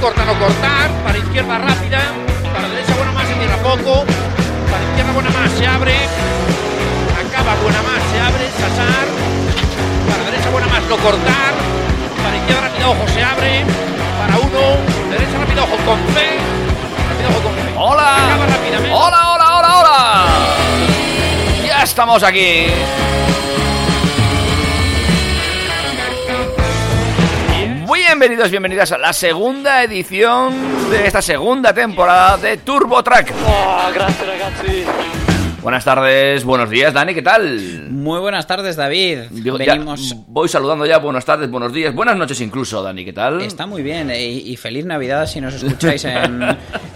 Corta, no cortar. Para izquierda rápida. Para derecha buena más, se cierra poco. Para izquierda buena más, se abre. Acaba buena más, se abre. Sasar. Para derecha buena más, no cortar. Para izquierda rápida, ojo, se abre. Para uno. Derecha rápida, ojo con fe. Rápida, ojo con fe. ¡Hola! Acaba rápidamente. ¡Hola, hola, hola, hola! Ya estamos aquí. Bienvenidos, bienvenidas a la segunda edición de esta segunda temporada de Turbo Track. Oh, grazie ragazzi. Buenas tardes, buenos días, Dani, ¿qué tal? Muy buenas tardes, David. Digo, Venimos. voy saludando ya, buenas tardes, buenos días, buenas noches incluso, Dani, ¿qué tal? Está muy bien eh, y, y feliz Navidad si nos escucháis en,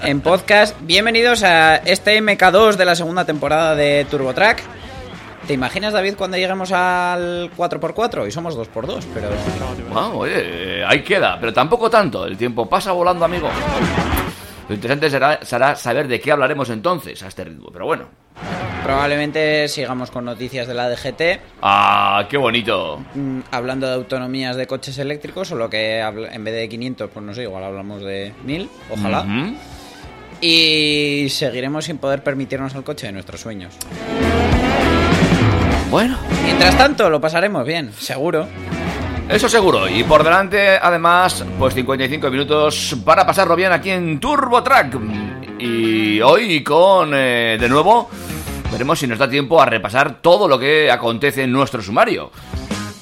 en podcast. Bienvenidos a este MK2 de la segunda temporada de TurboTrack. ¿Te imaginas, David, cuando lleguemos al 4x4? Y somos 2x2, pero... Ah, oye, eh, ahí queda, pero tampoco tanto. El tiempo pasa volando, amigo. Lo interesante será, será saber de qué hablaremos entonces a este ritmo, pero bueno. Probablemente sigamos con noticias de la DGT, ¡Ah, qué bonito! mm, hablando de autonomías de coches eléctricos, solo que en vez de 500, pues no sé, igual hablamos de 1000, ojalá. Y seguiremos sin poder permitirnos el coche de nuestros sueños. Bueno, Mientras tanto, lo pasaremos bien, seguro. eso seguro. Y por delante, además, pues 55 minutos para pasarlo bien aquí en Turbo Track. Y hoy con, eh, de nuevo, veremos si nos da tiempo a repasar todo lo que acontece en nuestro sumario.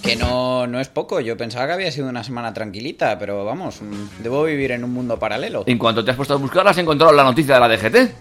Que no, no es poco, yo pensaba que había sido una semana tranquilita, pero vamos, debo vivir en un mundo paralelo. En cuanto te has puesto a buscar, has encontrado la noticia de la DGT.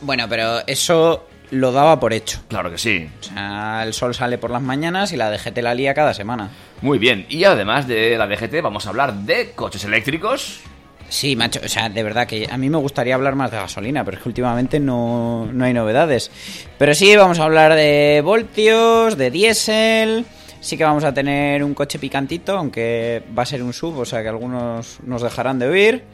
Bueno, pero eso lo daba por hecho. Claro que sí. O sea, el sol sale por las mañanas y la DGT la lía cada semana. Muy bien, y además de la DGT vamos a hablar de coches eléctricos. Sí, macho, o sea, de verdad que a mí me gustaría hablar más de gasolina, pero es que últimamente no, no hay novedades. Pero sí, vamos a hablar de voltios, de diésel, sí que vamos a tener un coche picantito, aunque va a ser un sub, o sea que algunos nos dejarán de oír.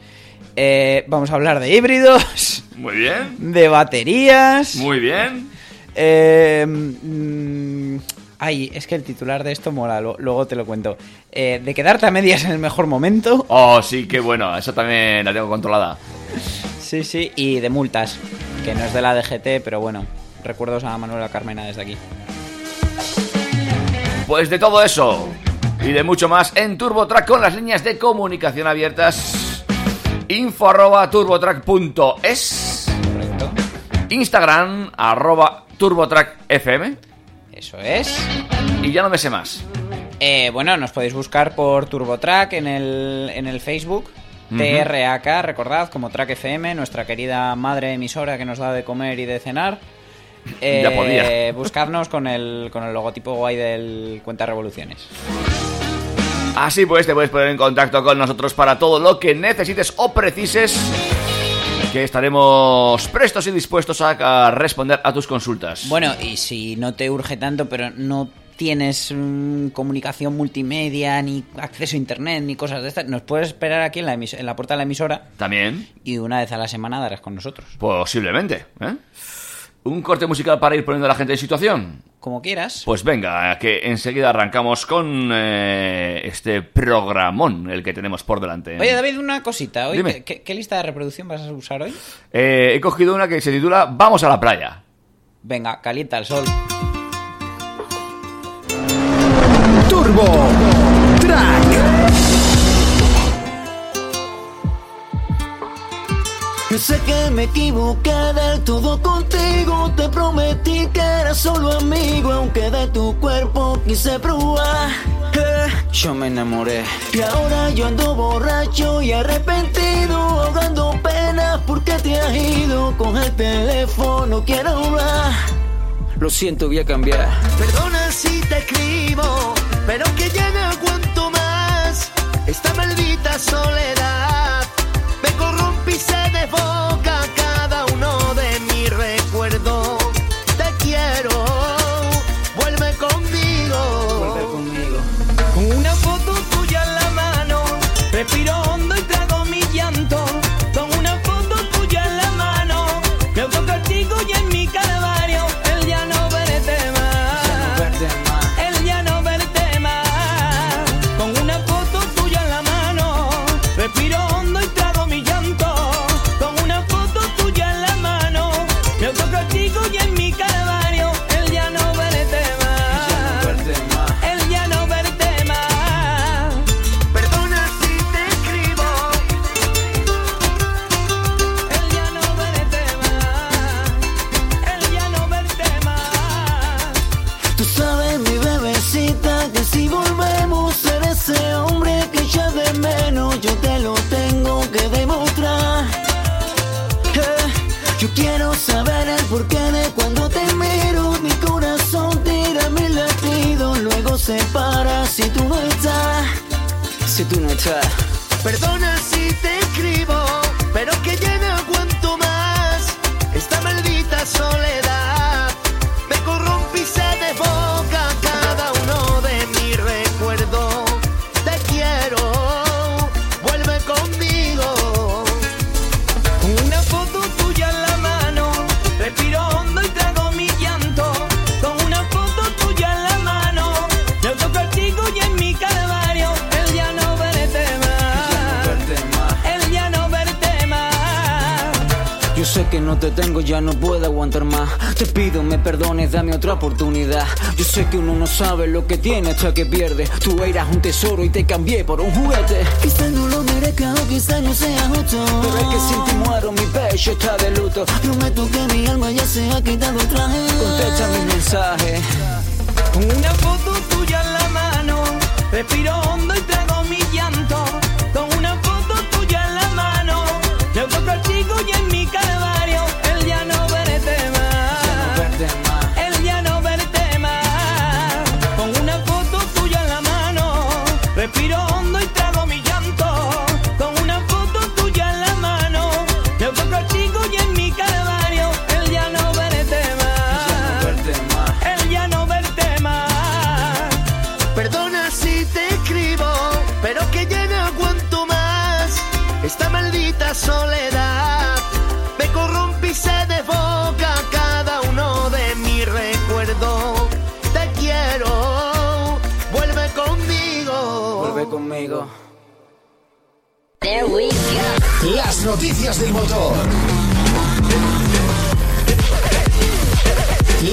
Eh, vamos a hablar de híbridos, Muy bien, de baterías. muy bien. Eh, mm, ay, es que el titular de esto mola, lo- luego te lo cuento. Eh, de quedarte a medias en el mejor momento. Oh, sí, qué bueno, eso también la tengo controlada. Sí, sí, y de multas, que no es de la DGT, pero bueno, recuerdos a Manuela Carmena desde aquí. Pues de todo eso y de mucho más en TurboTrack con las líneas de comunicación abiertas. Info arroba turbotrack.es Correcto. Instagram arroba turbotrackfm Eso es. y ya no me sé más. Eh, bueno, nos podéis buscar por TurboTrack en el, en el Facebook. TRAK, recordad, como Track FM, nuestra querida madre emisora que nos da de comer y de cenar. Eh, Ya podía. Buscadnos con el, con el logotipo guay del Cuenta Revoluciones. Así pues, te puedes poner en contacto con nosotros para todo lo que necesites o precises. Que estaremos prestos y dispuestos a, a responder a tus consultas. Bueno, y si no te urge tanto, pero no tienes mm, comunicación multimedia, ni acceso a internet, ni cosas de estas, nos puedes esperar aquí en la, en la puerta de la emisora También, y una vez a la semana darás con nosotros. posiblemente. ¿eh? ¿Un corte musical para ir poniendo a la gente en situación? Como quieras. Pues venga, que enseguida arrancamos con eh, este programón, el que tenemos por delante. Oye, David, una cosita. Hoy, Dime. ¿qué, lista de reproducción vas a usar hoy? Eh, he cogido una que se titula Vamos a la playa. Venga, calienta el sol. Turbo Track. Yo sé que me equivoqué del todo contigo. Te prometí que era solo amigo Aunque de tu cuerpo quise probar. Eh, Yo me enamoré. Y ahora yo ando borracho y arrepentido Ahogando penas porque te has ido Con el teléfono. Quiero hablar. Lo siento, voy a cambiar. Perdona si te escribo Pero que ya no aguanto más esta maldita soledad. Me corrompe y se desboca sé que uno no sabe lo que tiene hasta que pierde. Tú eras un tesoro y te cambié por un juguete. Quizás no lo merezca o quizás no sea justo. Pero es que sin ti muero, mi pecho está de luto. Prometo que mi alma ya se ha quitado el traje. Contesta mi mensaje. Con una foto tuya en la mano, respiro hondo y trago noticias del motor.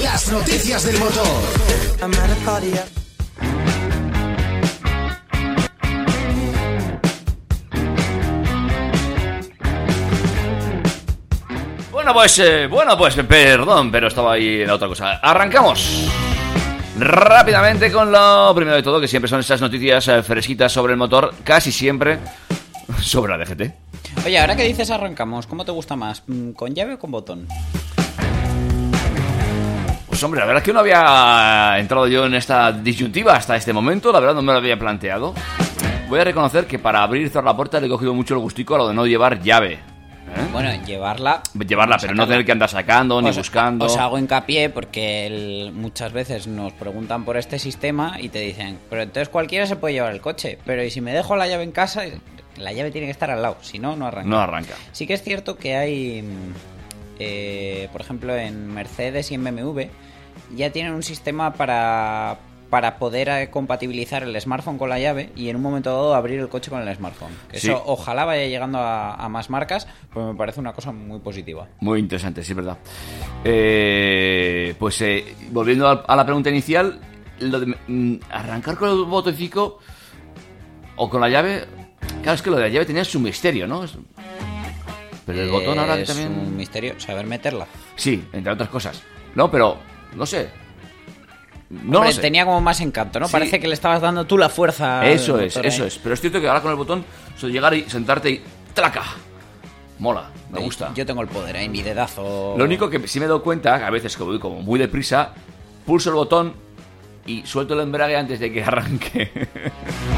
Las noticias del motor. Bueno, pues, eh, bueno, pues, perdón, pero estaba ahí en otra cosa. Arrancamos rápidamente con lo primero de todo, que siempre son esas noticias eh, fresquitas sobre el motor, casi siempre sobre la DGT. Oye, ahora que dices arrancamos, ¿cómo te gusta más? Mm, ¿Con llave o con botón? Pues hombre, la verdad es que no había entrado yo en esta disyuntiva hasta este momento, la verdad no me lo había planteado. Voy a reconocer que para abrir y cerrar la puerta le he cogido mucho el gustico a lo de no llevar llave. ¿eh? Bueno, llevarla. Llevarla, pero no tener que andar sacando ni Os- buscando. Os hago hincapié porque el- muchas veces nos preguntan por este sistema y te dicen, pero entonces cualquiera se puede llevar el coche. Pero ¿y si me dejo la llave en casa? La llave tiene que estar al lado, si no, no arranca. No arranca. Sí que es cierto que hay, mm, eh, por ejemplo, en Mercedes y en BMW ya tienen un sistema para, para poder eh, compatibilizar el smartphone con la llave y en un momento dado abrir el coche con el smartphone. Que Sí. Eso ojalá vaya llegando a, a más marcas, pues me parece una cosa muy positiva. Muy interesante, sí, es verdad. Eh, pues eh, volviendo a, a la pregunta inicial, lo de mm, arrancar con el botoncito o con la llave. Claro, es que lo de la llave tenía su misterio, ¿no? Es- Pero el botón ahora es también. un misterio saber meterla. Sí, entre otras cosas. No, pero no sé. No Hombre, lo sé. tenía como más encanto, ¿no? Sí. Parece que le estabas dando tú la fuerza. Eso es, motor eso es. Pero es cierto que ahora con el botón, llegar y sentarte y ¡traca! Mola, me gusta. Yo tengo el poder ahí, mi dedazo. Lo único que sí me he dado cuenta, que a veces que voy como muy deprisa, pulso el botón y suelto el embrague antes de que arranque.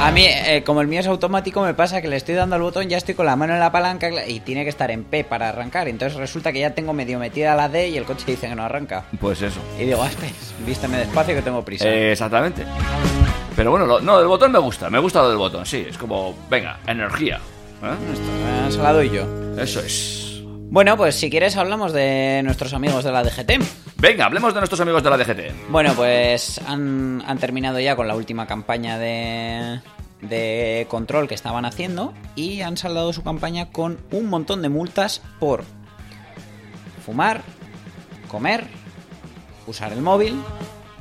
A mí, eh, como el mío es automático, me pasa que le estoy dando al botón, ya estoy con la mano en la palanca y tiene que estar en P para arrancar. Entonces resulta que ya tengo medio metida la D y el coche dice que no arranca. Pues eso. Y digo, espera, vísteme despacio que tengo prisa. Eh, exactamente. Pero bueno, lo- no, el botón me gusta, me gusta lo del botón, sí, es como, venga, energía. ¿eh? Eh, se la doy yo. Eso es. Bueno, pues si quieres hablamos de nuestros amigos de la DGT. Venga, hablemos de nuestros amigos de la DGT. Bueno, pues han, han terminado ya con la última campaña de, de control que estaban haciendo y han saldado su campaña con un montón de multas por fumar, comer, usar el móvil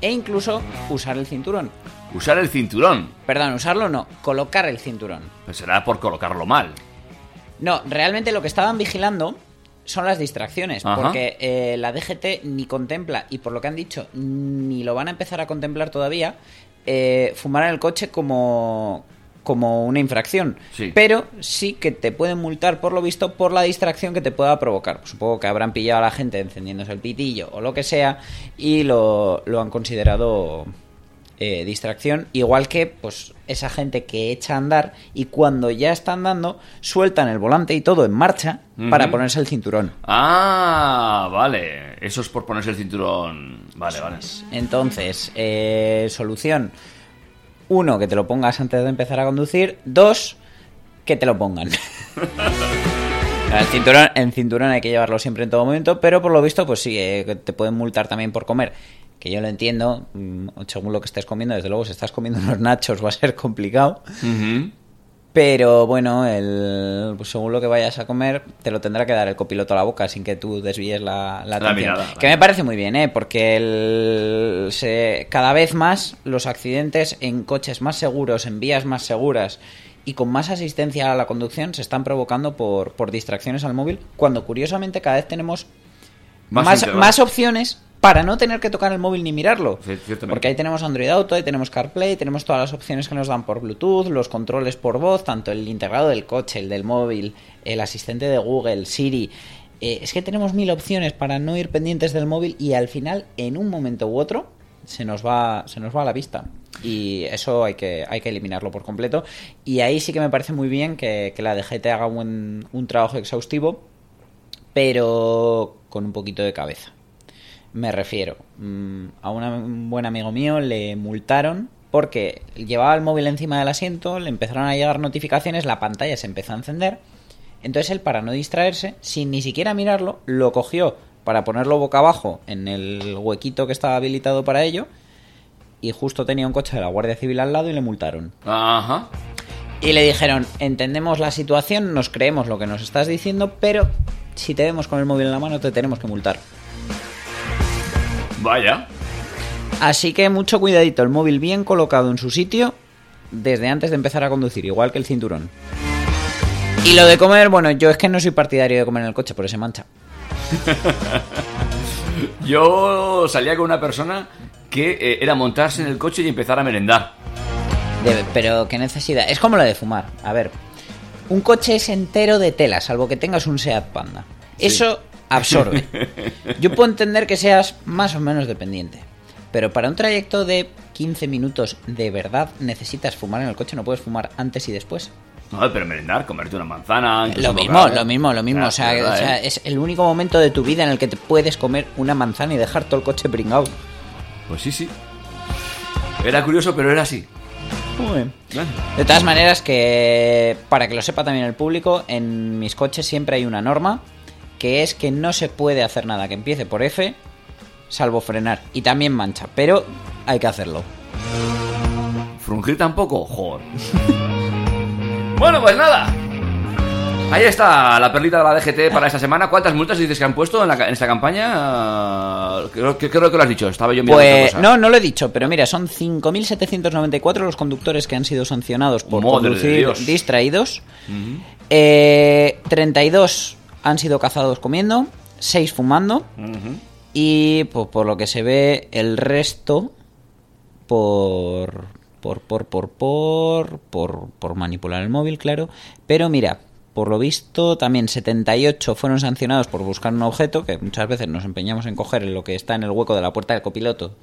e incluso usar el cinturón. Usar el cinturón. Perdón, usarlo no, colocar el cinturón. Pues será por colocarlo mal. No, realmente lo que estaban vigilando son las distracciones, Ajá. porque eh, la DGT ni contempla, y por lo que han dicho, ni lo van a empezar a contemplar todavía, eh, fumar en el coche como, como una infracción. Sí. Pero sí que te pueden multar, por lo visto, por la distracción que te pueda provocar. Supongo que habrán pillado a la gente encendiéndose el pitillo o lo que sea, y lo, lo han considerado eh, distracción, igual que pues esa gente que echa a andar y cuando ya está andando sueltan el volante y todo en marcha para ponerse el cinturón. Ah, vale. Eso es por ponerse el cinturón. Vale, vale. Entonces, eh, solución. Uno, que te lo pongas antes de empezar a conducir. Dos, que te lo pongan. El cinturón, el cinturón hay que llevarlo siempre en todo momento, pero por lo visto, pues sí, eh, te pueden multar también por comer. Que yo lo entiendo, mm, según lo que estés comiendo, desde luego, si estás comiendo unos nachos va a ser complicado. Pero bueno, el, pues según lo que vayas a comer, te lo tendrá que dar el copiloto a la boca sin que tú desvíes la, la mirada, que vale. me parece muy bien, ¿eh? Porque el- se- cada vez más los accidentes en coches más seguros, en vías más seguras y con más asistencia a la conducción se están provocando por, por distracciones al móvil, cuando curiosamente cada vez tenemos Más más, opciones para no tener que tocar el móvil ni mirarlo. Sí. Porque ahí tenemos Android Auto, ahí tenemos CarPlay, tenemos todas las opciones que nos dan por Bluetooth, los controles por voz, tanto el integrado del coche, el del móvil, el asistente de Google, Siri. Eh, es que tenemos mil opciones para no ir pendientes del móvil y al final, en un momento u otro, se nos va, se nos va a la vista. Y eso hay que, hay que eliminarlo por completo. Y ahí sí que me parece muy bien que, que la DGT haga un, un trabajo exhaustivo, pero con un poquito de cabeza. Me refiero, mm, a una- un buen amigo mío le multaron porque llevaba el móvil encima del asiento, le empezaron a llegar notificaciones, la pantalla se empezó a encender. Entonces él, para no distraerse, sin ni siquiera mirarlo, lo cogió para ponerlo boca abajo en el huequito que estaba habilitado para ello. Y justo tenía un coche de la Guardia Civil al lado y le multaron. Ajá. Y le dijeron, entendemos la situación, nos creemos lo que nos estás diciendo, pero si te vemos con el móvil en la mano te tenemos que multar. Vaya. Así que mucho cuidadito, el móvil bien colocado en su sitio desde antes de empezar a conducir, igual que el cinturón. Y lo de comer, bueno, yo es que no soy partidario de comer en el coche, por se mancha. Yo salía con una persona que eh, era montarse en el coche y empezar a merendar. Pero qué necesidad. Es como lo de fumar. A ver, un coche es entero de tela, salvo que tengas un Seat Panda. Eso absorbe. Yo puedo entender que seas más o menos dependiente. Pero para un trayecto de 15 minutos de verdad necesitas fumar en el coche, no puedes fumar antes y después. No, pero merendar, comerte una manzana. Lo mismo, tocar, lo mismo, lo mismo. Ah, O sea, verdad, o sea, ¿eh? es el único momento de tu vida en el que te puedes comer una manzana y dejar todo el coche pringado. Pues sí, sí. Era curioso, pero era así. Muy bien. De todas maneras, que para que lo sepa también el público, en mis coches siempre hay una norma que es que no se puede hacer nada que empiece por F, salvo frenar. Y también mancha, pero hay que hacerlo. ¿Frungir tampoco? Joder. bueno, pues nada. Ahí está la perlita de la DGT para esta semana. ¿Cuántas multas dices que han puesto en, la ca- en esta campaña? Creo, que- creo que lo has dicho. Estaba yo mirando Pues cosa. no, no lo he dicho, pero mira, son 5.794 los conductores que han sido sancionados por Madre conducir distraídos. Eh, 32 han sido cazados comiendo, 6 fumando. Y pues, por lo que se ve, el resto por por por por por por por manipular el móvil, claro. Pero mira, por lo visto también 78 fueron sancionados por buscar un objeto que muchas veces nos empeñamos en coger lo que está en el hueco de la puerta del copiloto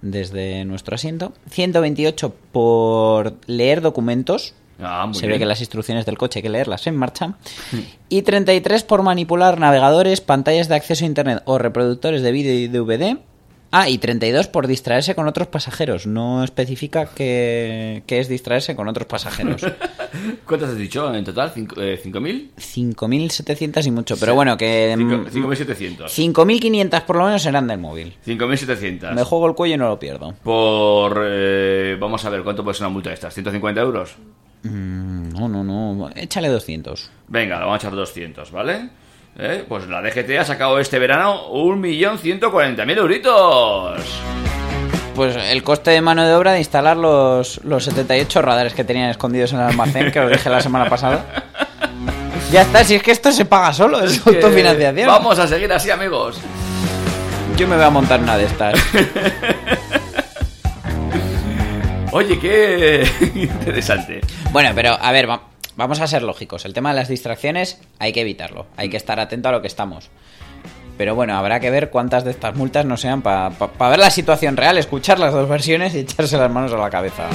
desde nuestro asiento. 128 por leer documentos. Ah, muy Se bien. ve que las instrucciones del coche hay que leerlas en marcha. Y 33 por manipular navegadores, pantallas de acceso a internet o reproductores de vídeo y DVD. Ah, y 32 por distraerse con otros pasajeros. No especifica que, que es distraerse con otros pasajeros. ¿Cuántas has dicho en total? ¿Cinco- eh, ¿5.000? 5.700 y mucho. Pero bueno, que... Cinco- mm, 5.700. 5.500 por lo menos serán del móvil. 5.700. Me juego el cuello y no lo pierdo. Por... eh, vamos a ver, ¿cuánto puede ser una multa de estas? ¿150 euros? Mm, No, no, no. Échale 200. Venga, le vamos a echar 200, ¿vale? Eh, Pues la DGT ha sacado este verano 1.140.000 euritos. Pues el coste de mano de obra de instalar los, los 78 radares que tenían escondidos en el almacén, que lo dije la semana pasada. Ya está, si es que esto se paga solo, es Que autofinanciación. Vamos a seguir así, amigos. Yo me voy a montar una de estas. Oye, qué interesante. Bueno, pero a ver, va- vamos a ser lógicos. El tema de las distracciones hay que evitarlo. Hay que estar atento a lo que estamos. Pero bueno, habrá que ver cuántas de estas multas no sean para ver la situación real, escuchar las dos versiones y echarse las manos a la cabeza.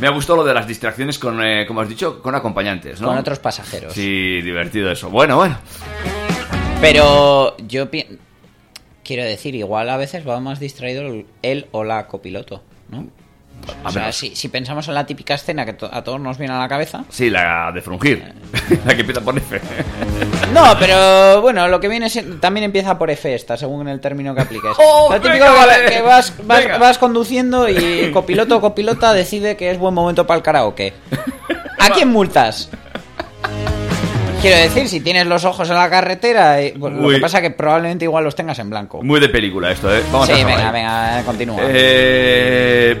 Me ha gustado lo de las distracciones con, eh, como has dicho, con acompañantes, ¿no? Con otros pasajeros. Sí, divertido eso. Bueno, bueno. Pero yo quiero decir, igual a veces va más distraído el, él o la copiloto, ¿no? O sea, si, si pensamos en la típica escena que to- a todos nos viene a la cabeza. Sí, la de frungir. la que empieza por F. No, pero bueno, lo que viene siendo- también empieza por F esta, según el término que apliques. ¡Oh, lo típico vale! que vas, vas, vas conduciendo y copiloto o copilota decide que es buen momento para el karaoke. ¿A quién multas? Quiero decir, si tienes los ojos en la carretera, eh, pues, lo que pasa que probablemente igual los tengas en blanco. Muy de película esto, ¿eh? Vamos sí, a venga, ahí. venga, continúa. Eh,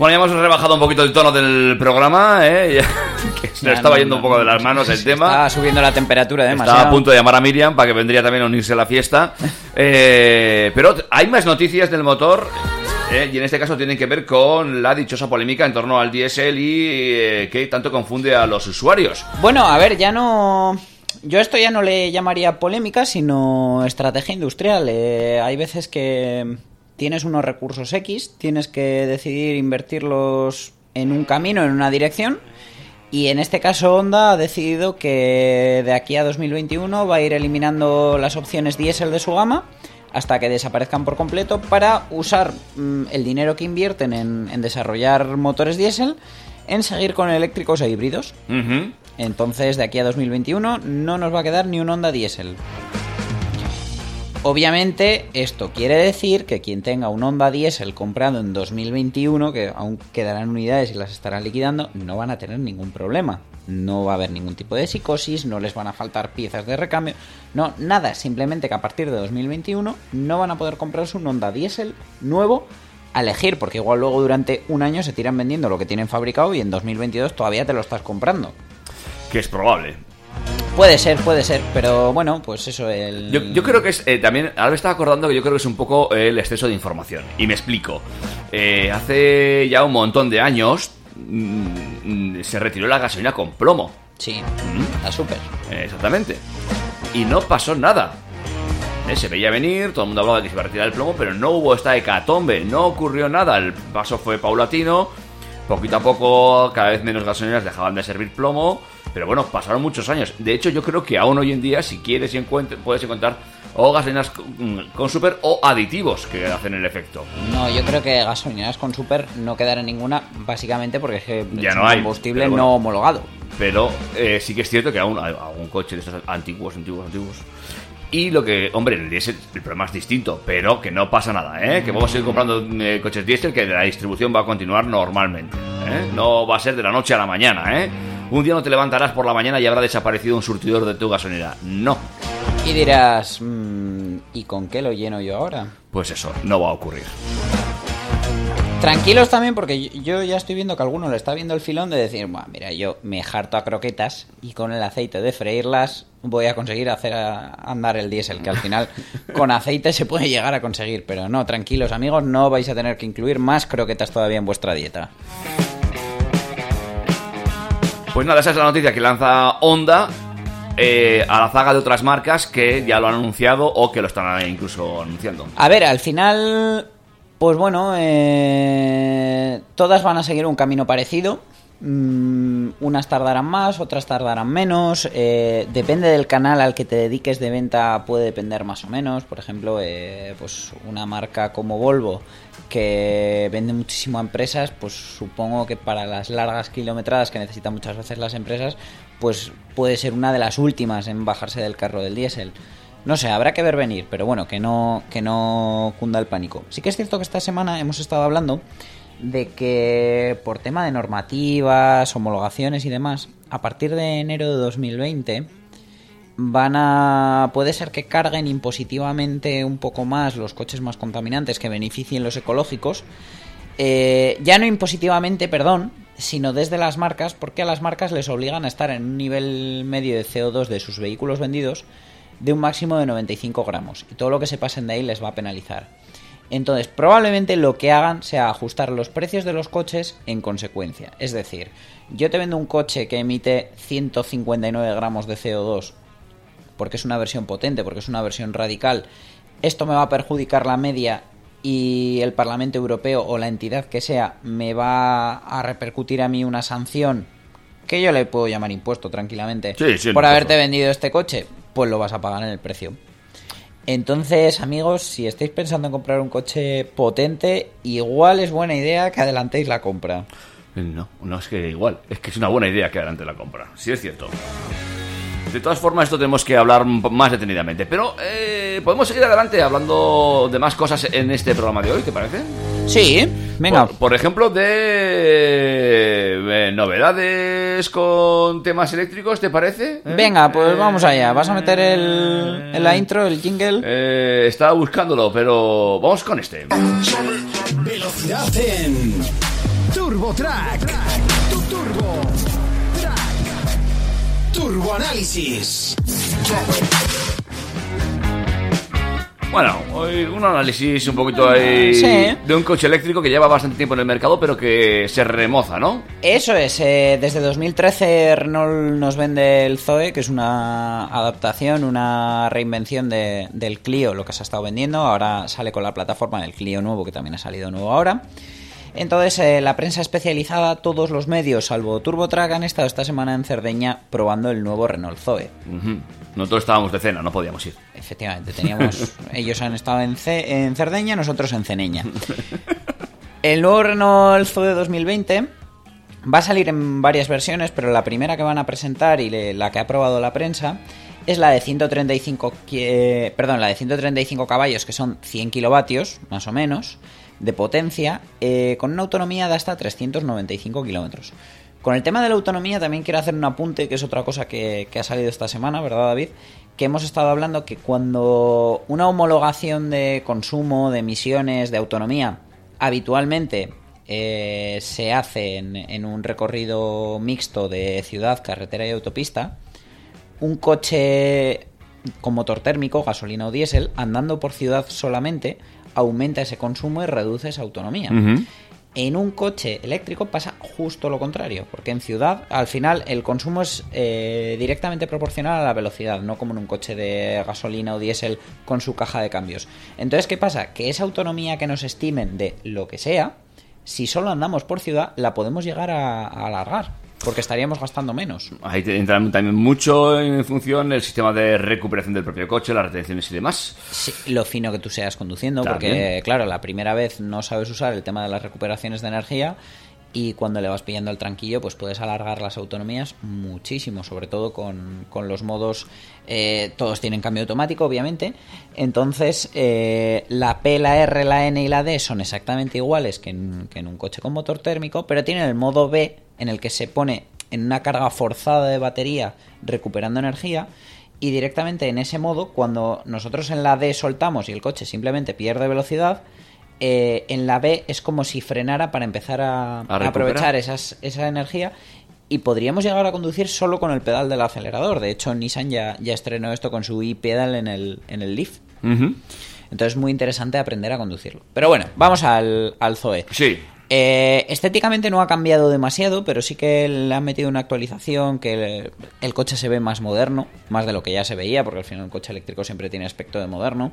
Bueno, ya hemos rebajado un poquito el tono del programa, ¿eh? Que se nos estaba yendo un poco de las manos el tema. Estaba subiendo la temperatura demasiado. Estaba a punto de llamar a Miriam para que vendría también a unirse a la fiesta. Eh, pero hay más noticias del motor. eh, y en este caso tienen que ver con la dichosa polémica en torno al diésel y eh, que tanto confunde a los usuarios. Bueno, a ver, ya no. Yo esto ya no le llamaría polémica, sino estrategia industrial. Eh, hay veces que tienes unos recursos X, tienes que decidir invertirlos en un camino, en una dirección. Y en este caso Honda ha decidido que de aquí a 2021 va a ir eliminando las opciones diésel de su gama hasta que desaparezcan por completo para usar mm, el dinero que invierten en, en desarrollar motores diésel en seguir con eléctricos e híbridos. Entonces, de aquí a 2021 no nos va a quedar ni un Honda diésel. Obviamente, esto quiere decir que quien tenga un Honda diésel comprado en 2021, que aún quedarán unidades y las estarán liquidando, no van a tener ningún problema. No va a haber ningún tipo de psicosis, no les van a faltar piezas de recambio, no, nada, simplemente que a partir de 2021 no van a poder comprarse un Honda diésel nuevo a elegir, porque igual luego durante un año se tiran vendiendo lo que tienen fabricado y en 2022 todavía te lo estás comprando. Que es probable. Puede ser, puede ser, pero bueno, pues eso, el... Yo, yo creo que es eh, también, ahora me estaba acordando que yo creo que es un poco el exceso de información. Y me explico. Eh, hace ya un montón de años mm, mm, se retiró la gasolina con plomo. Sí, la super. Eh, Exactamente. Y no pasó nada. Eh, Se veía venir, todo el mundo hablaba de que se iba a retirar el plomo, pero no hubo esta hecatombe, no ocurrió nada. El paso fue paulatino, poquito a poco, cada vez menos gasolineras dejaban de servir plomo, pero bueno, pasaron muchos años. De hecho, yo creo que aún hoy en día, si quieres y puedes encontrar o gasolineras con, con super o aditivos que hacen el efecto. No, yo creo que gasolineras con super no quedará ninguna, básicamente porque es que Ya no hay, combustible bueno. no homologado. Pero eh, sí que es cierto que aún hay algún coche de estos antiguos, antiguos, antiguos. Y lo que, hombre, el diésel, el problema es distinto, pero que no pasa nada, ¿eh? Que vamos a seguir comprando eh, coches diésel, que la distribución va a continuar normalmente, ¿eh? No va a ser de la noche a la mañana, ¿eh? Un día no te levantarás por la mañana y habrá desaparecido un surtidor de tu gasolinera. No. Y dirás, mm, ¿y con qué lo lleno yo ahora? Pues eso, no va a ocurrir. Tranquilos también porque yo- ya estoy viendo que alguno le está viendo el filón de decir, "Buah, mira, yo me harto a croquetas y con el aceite de freírlas voy a conseguir hacer a- andar el diésel, que al final con aceite se puede llegar a conseguir, pero no, tranquilos amigos, no vais a tener que incluir más croquetas todavía en vuestra dieta. Pues nada, esa es la noticia que lanza Honda eh, a la zaga de otras marcas que ya lo han anunciado o que lo están incluso anunciando. A ver, al final, pues bueno, eh, todas van a seguir un camino parecido. Mm, unas tardarán más, otras tardarán menos. eh, depende del canal al que te dediques de venta, puede depender más o menos. Por ejemplo, eh, pues una marca como Volvo que vende muchísimo a empresas, pues supongo que para las largas kilometradas que necesitan muchas veces las empresas, pues puede ser una de las últimas en bajarse del carro del diésel. No sé, habrá que ver venir, pero bueno, que no, que no cunda el pánico. Sí que es cierto que esta semana hemos estado hablando de que por tema de normativas, homologaciones y demás, a partir de enero de 2020 van a puede ser que carguen impositivamente un poco más los coches más contaminantes que beneficien los ecológicos Eh, ya no impositivamente perdón sino desde las marcas porque a las marcas les obligan a estar en un nivel medio de CO2 de sus vehículos vendidos de un máximo de 95 gramos y todo lo que se pasen de ahí les va a penalizar entonces, probablemente lo que hagan sea ajustar los precios de los coches en consecuencia. Es decir, yo te vendo un coche que emite 159 gramos de CO2 porque es una versión potente, porque es una versión radical. Esto me va a perjudicar la media y el Parlamento Europeo o la entidad que sea me va a repercutir a mí una sanción que yo le puedo llamar impuesto tranquilamente Sí, sí, por haberte vendido este coche, pues lo vas a pagar en el precio. Entonces, amigos, si estáis pensando en comprar un coche potente, igual es buena idea que adelantéis la compra. No, no es que igual, es que es una buena idea que adelante la compra, sí es cierto. De todas formas, esto tenemos que hablar más detenidamente, pero eh, podemos seguir adelante hablando de más cosas en este programa de hoy, ¿te parece? Sí, venga. Por, por ejemplo, de, eh, novedades con temas eléctricos, ¿te parece? ¿Eh? Venga, pues vamos allá. ¿Vas a meter el, en la intro, el jingle? Eh, estaba buscándolo, pero vamos con este. Velocidad en Turbo Track. Tu Turbo Track. Turbo Análisis. Bueno, hoy un análisis un poquito ahí Sí. de un coche eléctrico que lleva bastante tiempo en el mercado, pero que se remoza, ¿no? Eso es, eh, desde 2013 Renault nos vende el Zoe, que es una adaptación, una reinvención de- del Clio, lo que se ha estado vendiendo. Ahora sale con la plataforma del Clio nuevo, que también ha salido nuevo ahora. Entonces, eh, la prensa especializada, todos los medios, salvo TurboTrack, han estado esta semana en Cerdeña probando el nuevo Renault Zoe. Ujú. Nosotros estábamos de cena, no podíamos ir. Efectivamente, teníamos. ellos han estado en, Ce- en Cerdeña, nosotros en Ceneña. El nuevo Renault Zoe 2020 va a salir en varias versiones, pero la primera que van a presentar y la que ha probado la prensa es la de 135, qui- eh, perdón, la de 135 caballos, que son 100 kilovatios, más o menos, de potencia, eh, con una autonomía de hasta 395 kilómetros. Con el tema de la autonomía también quiero hacer un apunte, que es otra cosa que, que ha salido esta semana, ¿verdad David? Que hemos estado hablando que cuando una homologación de consumo, de emisiones, de autonomía, habitualmente eh, se hace en, en un recorrido mixto de ciudad, carretera y autopista, un coche con motor térmico, gasolina o diésel, andando por ciudad solamente, aumenta ese consumo y reduce esa autonomía. En un coche eléctrico pasa justo lo contrario, porque en ciudad al final el consumo es eh, directamente proporcional a la velocidad, no como en un coche de gasolina o diésel con su caja de cambios. Entonces, ¿qué pasa? Que esa autonomía que nos estimen de lo que sea, si solo andamos por ciudad, la podemos llegar a, a alargar, porque estaríamos gastando menos. Ahí te entra también mucho en función el sistema de recuperación del propio coche, las retenciones y demás. Sí, lo fino que tú seas conduciendo, También. porque claro, la primera vez no sabes usar el tema de las recuperaciones de energía y cuando le vas pillando el tranquillo, pues puedes alargar las autonomías muchísimo, sobre todo con, con los modos, eh, todos tienen cambio automático, obviamente, entonces eh, la P, la R, la N y la D son exactamente iguales que en, que en un coche con motor térmico, pero tienen el modo B en el que se pone en una carga forzada de batería recuperando energía y directamente en ese modo, cuando nosotros en la D soltamos y el coche simplemente pierde velocidad, eh, en la B es como si frenara para empezar a, aprovechar esas, esa energía y podríamos llegar a conducir solo con el pedal del acelerador. De hecho, Nissan ya, ya estrenó esto con su e-pedal en el, en el Leaf. Entonces es muy interesante aprender a conducirlo. Pero bueno, vamos al, al Zoe. Sí. Eh, estéticamente no ha cambiado demasiado, pero sí que le han metido una actualización que el, coche se ve más moderno, más de lo que ya se veía, porque al final un coche eléctrico siempre tiene aspecto de moderno.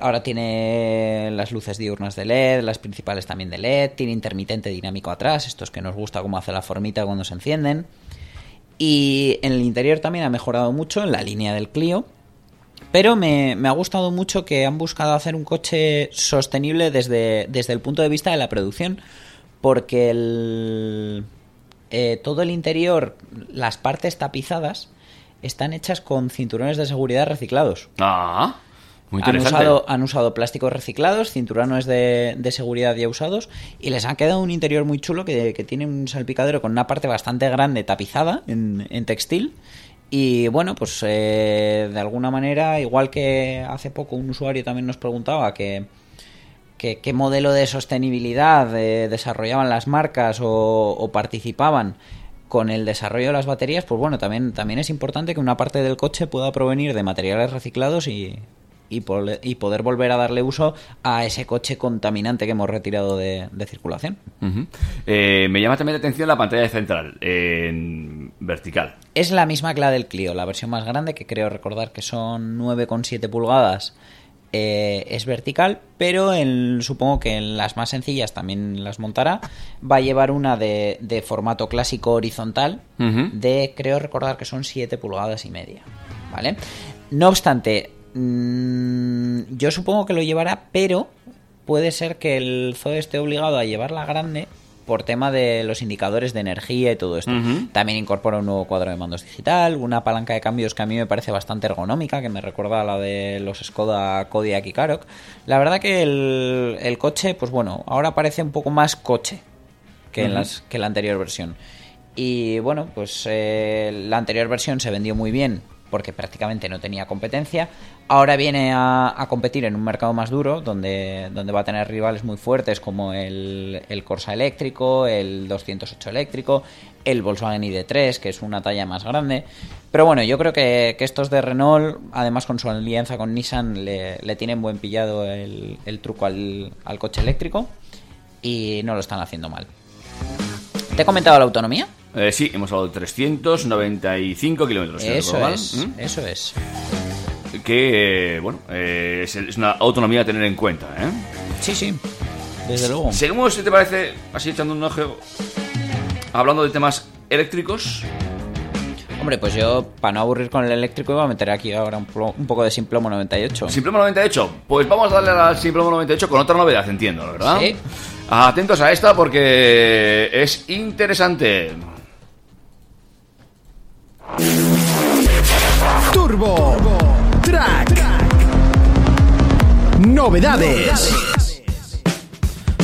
Ahora tiene las luces diurnas de LED, las principales también de LED, tiene intermitente dinámico atrás, estos que nos gusta cómo hace la formita cuando se encienden. Y en el interior también ha mejorado mucho en la línea del Clio. Pero me, me ha gustado mucho que han buscado hacer un coche sostenible desde, desde el punto de vista de la producción. Porque el, eh, todo el interior, las partes tapizadas, están hechas con cinturones de seguridad reciclados. Ah, muy Han interesante. usado, han usado plásticos reciclados, cinturones de, de seguridad ya usados y les ha quedado un interior muy chulo que, que tiene un salpicadero con una parte bastante grande tapizada en, en textil. Y bueno, pues eh, de alguna manera, igual que hace poco un usuario también nos preguntaba que, que- qué modelo de sostenibilidad eh, desarrollaban las marcas o, o participaban con el desarrollo de las baterías, pues bueno, también, también es importante que una parte del coche pueda provenir de materiales reciclados y, y, poder volver a darle uso a ese coche contaminante que hemos retirado de, de circulación. Eh, me llama también la atención la pantalla central en vertical. Es la misma que la del Clio, la versión más grande, que creo recordar que son 9,7 pulgadas. Eh, es vertical, pero en- supongo que en las más sencillas también las montará. Va a llevar una de, de formato clásico horizontal, de creo recordar que son 7 pulgadas y media. ¿Vale? No obstante, mm, yo supongo que lo llevará, pero puede ser que el Zoe esté obligado a llevarla grande por tema de los indicadores de energía y todo esto. También incorpora un nuevo cuadro de mandos digital, una palanca de cambios que a mí me parece bastante ergonómica, que me recuerda a la de los Skoda Kodiaq y Karoq. La verdad que el, el coche, pues bueno, ahora parece un poco más coche que, en las, que la anterior versión. Y bueno, pues eh, la anterior versión se vendió muy bien porque prácticamente no tenía competencia. Ahora viene a, competir en un mercado más duro, donde, donde va a tener rivales muy fuertes como el, Corsa eléctrico, el 208 eléctrico, el Volkswagen ID3, que es una talla más grande. Pero bueno, yo creo que, estos de Renault, además con su alianza con Nissan, le, tienen buen pillado el, el truco al, al coche eléctrico y no lo están haciendo mal. ¿Te he comentado la autonomía? Eh, sí, hemos hablado de 395 kilómetros. no Eso es, ¿Mm? eso es. Que, eh, bueno, eh, es, es una autonomía a tener en cuenta, ¿eh? Sí, sí, desde luego. Seguimos, si te parece, así echando un ojo, hablando de temas eléctricos. Hombre, pues yo, para no aburrir con el eléctrico, iba a meter aquí ahora un, un poco de Simplomo 98. Simplomo 98. Pues vamos a darle al Simplomo 98 con otra novedad, entiendo, ¿verdad? Sí. Atentos a esta porque es interesante. Turbo Track. Novedades.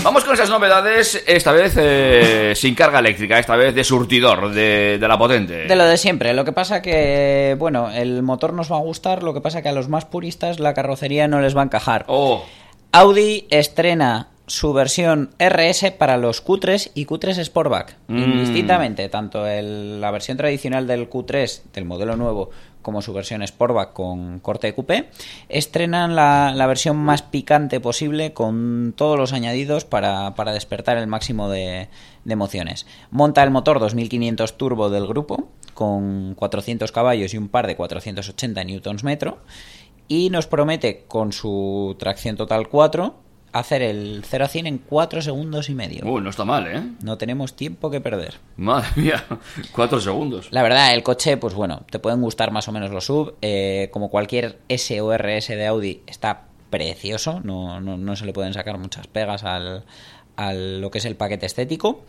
Vamos con esas novedades, esta vez eh, sin carga eléctrica, esta vez de surtidor, de, de la potente. De lo de siempre. Lo que pasa que, bueno, el motor nos va a gustar, lo que pasa que a los más puristas la carrocería no les va a encajar. Oh, Audi estrena su versión RS para los Q3 y Q3 Sportback. Mm. Indistintamente, tanto el- la versión tradicional del Q3, del modelo nuevo, como su versión Sportback con corte de coupé, estrenan la, la versión más picante posible con todos los añadidos para, para despertar el máximo de, de emociones. Monta el motor 2500 turbo del grupo con 400 caballos y un par de 480 newtons metro y nos promete con su tracción total 4 hacer el 0 a 100 en 4 segundos y medio. uy, no está mal, ¿eh? No tenemos tiempo que perder. Madre mía, cuatro segundos. La verdad, el coche, pues bueno, te pueden gustar más o menos los sub. eh, como cualquier S o RS de Audi, está precioso. No, no, no se le pueden sacar muchas pegas al, al lo que es el paquete estético.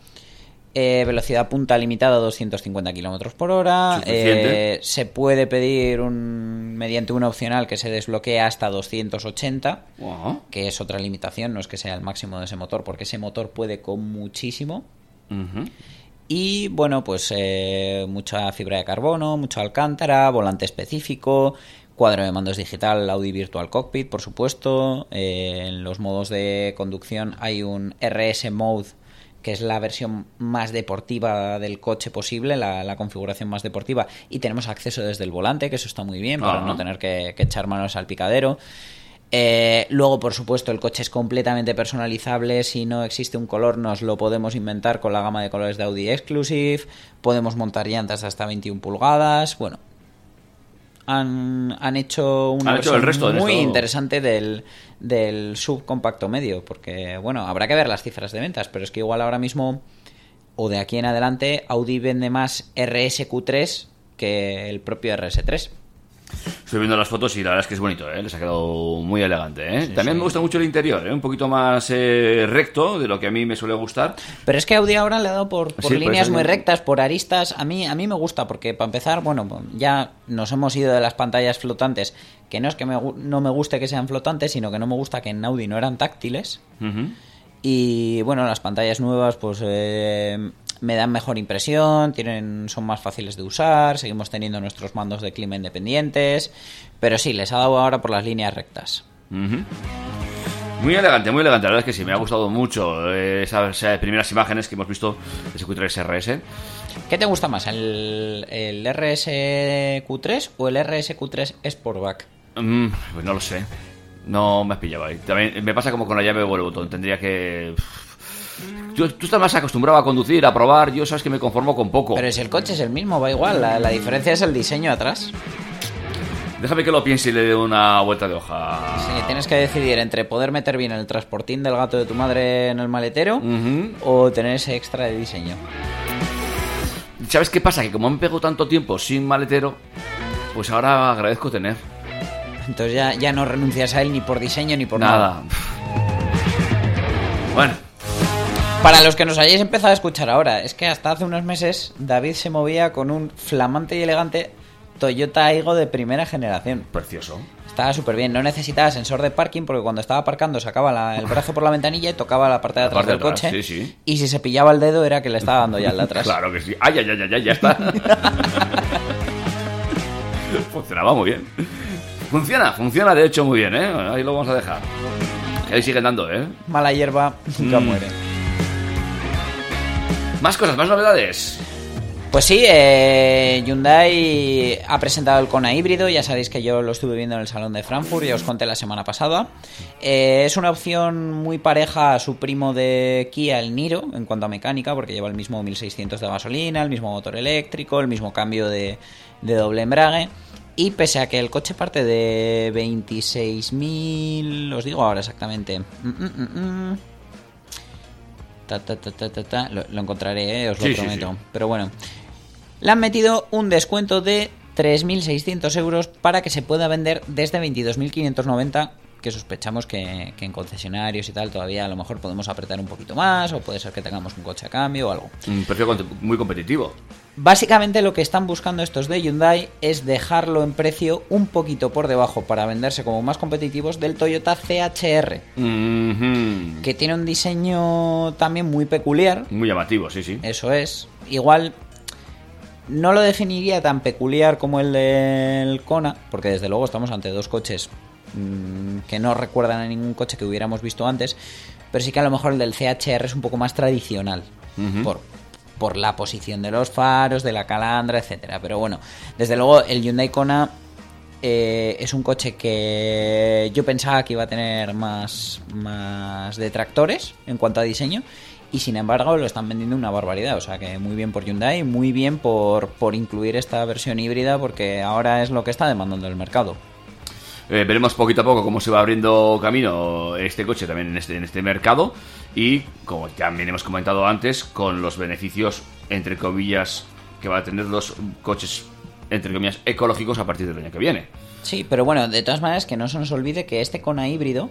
Eh, velocidad punta limitada a 250 kilómetros por hora. Eh, se puede pedir un, mediante una opcional que se desbloquee hasta 280 Ajá. que es otra limitación, no es que sea el máximo de ese motor, porque ese motor puede con muchísimo. Y bueno, pues eh, mucha fibra de carbono, mucha alcántara, volante específico, cuadro de mandos digital, Audi Virtual Cockpit, por supuesto. En los modos de conducción hay un RS Mode, que es la versión más deportiva del coche posible, la, la configuración más deportiva. Y tenemos acceso desde el volante, que eso está muy bien, para Ajá. no tener que, que echar manos al picadero. Eh, luego, por supuesto, el coche es completamente personalizable. Si no existe un color, nos lo podemos inventar con la gama de colores de Audi Exclusive. Podemos montar llantas hasta 21 pulgadas. Bueno, han, han hecho una Han hecho versión el resto muy interesante del, del subcompacto medio. Porque, bueno, habrá que ver las cifras de ventas, pero es que igual ahora mismo, o de aquí en adelante, Audi vende más RSQ3 que el propio RS3. Estoy viendo las fotos y la verdad es que es bonito, ¿eh? Les ha quedado muy elegante, ¿eh? Sí, También sí. me gusta mucho el interior, ¿eh? Un poquito más eh, recto de lo que a mí me suele gustar. Pero es que Audi ahora le ha dado por, por Sí, por líneas muy rectas, por aristas. A mí, a mí me gusta porque, para empezar, bueno, pues, ya nos hemos ido de las pantallas flotantes, que no es que me no me guste que sean flotantes, sino que no me gusta que en Audi no eran táctiles. Y bueno, las pantallas nuevas pues eh, me dan mejor impresión, tienen, son más fáciles de usar, seguimos teniendo nuestros mandos de clima independientes, pero sí, les ha dado ahora por las líneas rectas. Muy elegante, muy elegante. La verdad es que sí, me ha gustado mucho eh, esas primeras imágenes que hemos visto de ese Q3 RS. ¿Qué te gusta más, el, el RSQ3 o el RSQ3 Sportback? Mm, pues no lo sé. No me has pillado ahí. También me pasa como con la llave o el botón. Tendría que. Tú, tú estás más acostumbrado a conducir, a probar. Yo sabes que me conformo con poco. Pero si el coche es el mismo, va igual, la, la diferencia es el diseño atrás. Déjame que lo piense y le dé una vuelta de hoja. Sí, tienes que decidir entre poder meter bien el transportín del gato de tu madre en el maletero o tener ese extra de diseño. ¿Sabes qué pasa? Que como me pego tanto tiempo sin maletero, pues ahora agradezco tener. Entonces ya, ya no renuncias a él ni por diseño ni por nada. Nada. Bueno, Para los que nos hayáis empezado a escuchar ahora, es que hasta hace unos meses David se movía con un flamante y elegante Toyota Aygo de primera generación. precioso. Estaba súper bien, no necesitaba sensor de parking porque cuando estaba aparcando sacaba la- el brazo por la ventanilla y tocaba la parte de atrás parte del de atrás, coche. sí, sí. Y si se pillaba el dedo era que le estaba dando ya el de atrás. Claro que sí. Ay, ay, ay, ay, ya está. Funcionaba muy bien. Funciona, funciona de hecho muy bien, ¿eh? Bueno, ahí lo vamos a dejar. Ahí siguen dando, ¿eh? Mala hierba nunca Mm. muere. Más cosas, más novedades. Pues sí, eh, Hyundai ha presentado el Kona híbrido, ya sabéis que yo lo estuve viendo en el Salón de Frankfurt, ya os conté la semana pasada. Eh, es una opción muy pareja a su primo de Kia, el Niro, en cuanto a mecánica, porque lleva el mismo 1600 de gasolina, el mismo motor eléctrico, el mismo cambio de, doble embrague. Y pese a que el coche parte de 26.000, os digo ahora exactamente. Mm, mm, mm, mm. Ta, ta, ta, ta, ta, ta. Lo, lo encontraré, eh, os lo Sí, sí, prometo. sí. Pero bueno, le han metido un descuento de 3.600 euros para que se pueda vender desde 22.590 que sospechamos que, que en concesionarios y tal todavía a lo mejor podemos apretar un poquito más o puede ser que tengamos un coche a cambio o algo. Un precio muy competitivo. Básicamente lo que están buscando estos de Hyundai es dejarlo en precio un poquito por debajo para venderse como más competitivos del Toyota CHR, que tiene un diseño también muy peculiar, Muy llamativo, sí, sí. eso es. Igual no lo definiría tan peculiar como el del Kona, porque desde luego estamos ante dos coches mm, que no recuerdan a ningún coche que hubiéramos visto antes, pero sí que a lo mejor el del CHR es un poco más tradicional, por, por la posición de los faros, de la calandra, etcétera. Pero bueno, desde luego el Hyundai Kona eh, es un coche que yo pensaba que iba a tener más, más detractores en cuanto a diseño y sin embargo lo están vendiendo una barbaridad. O sea que muy bien por Hyundai, muy bien por, por incluir esta versión híbrida porque ahora es lo que está demandando el mercado. Eh, veremos poquito a poco cómo se va abriendo camino este coche también en este, en este mercado y como también hemos comentado antes con los beneficios entre comillas que va a tener los coches entre comillas ecológicos a partir del año que viene. Sí, pero bueno, de todas maneras que no se nos olvide que este Kona híbrido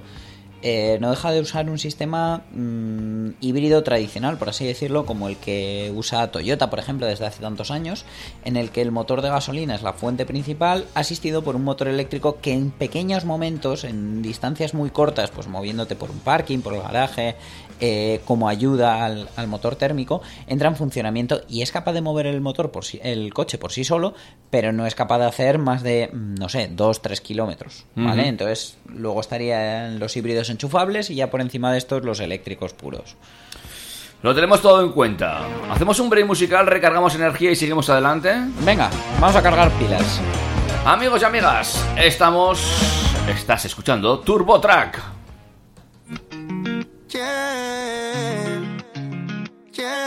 eh, no deja de usar un sistema mm, híbrido tradicional, por así decirlo, como el que usa Toyota, por ejemplo, desde hace tantos años, en el que el motor de gasolina es la fuente principal, asistido por un motor eléctrico que en pequeños momentos, en distancias muy cortas, pues moviéndote por un parking, por el garaje, eh, como ayuda al, al motor térmico, entra en funcionamiento y es capaz de mover el motor por sí, el coche por sí solo, pero no es capaz de hacer más de, mm, no sé, 2-3 kilómetros, ¿vale? Entonces, luego estarían los híbridos enchufables y ya por encima de estos los eléctricos puros. Lo tenemos todo en cuenta. Hacemos un break musical, recargamos energía y seguimos adelante. Venga, vamos a cargar pilas. Amigos y amigas, estamos... Estás escuchando Turbo Track. Yeah, yeah.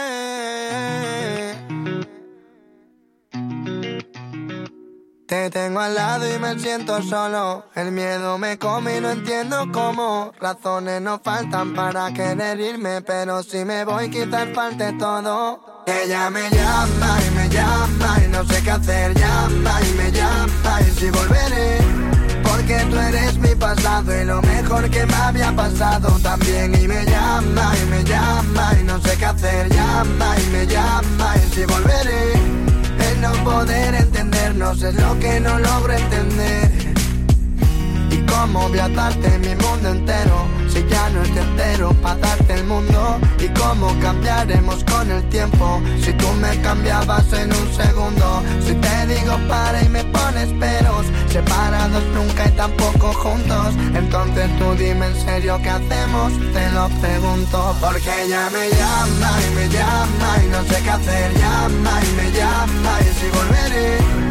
Te tengo al lado y me siento solo. El miedo me come y no entiendo cómo. Razones no faltan para querer irme, pero si me voy quizás falte todo. Ella me llama y me llama y no sé qué hacer. Llama y me llama y si volveré. Porque tú eres mi pasado y lo mejor que me había pasado también. Y me llama y me llama y no sé qué hacer. Llama y me llama y si volveré. El no poder entendernos es lo que no logro entender. Cómo voy a darte mi mundo entero Si ya no es entero para darte el mundo Y cómo cambiaremos con el tiempo Si tú me cambiabas en un segundo Si te digo para y me pones peros Separados nunca y tampoco juntos Entonces tú dime en serio qué hacemos Te lo pregunto Porque ella me llama y me llama Y no sé qué hacer Llama y me llama y si volveré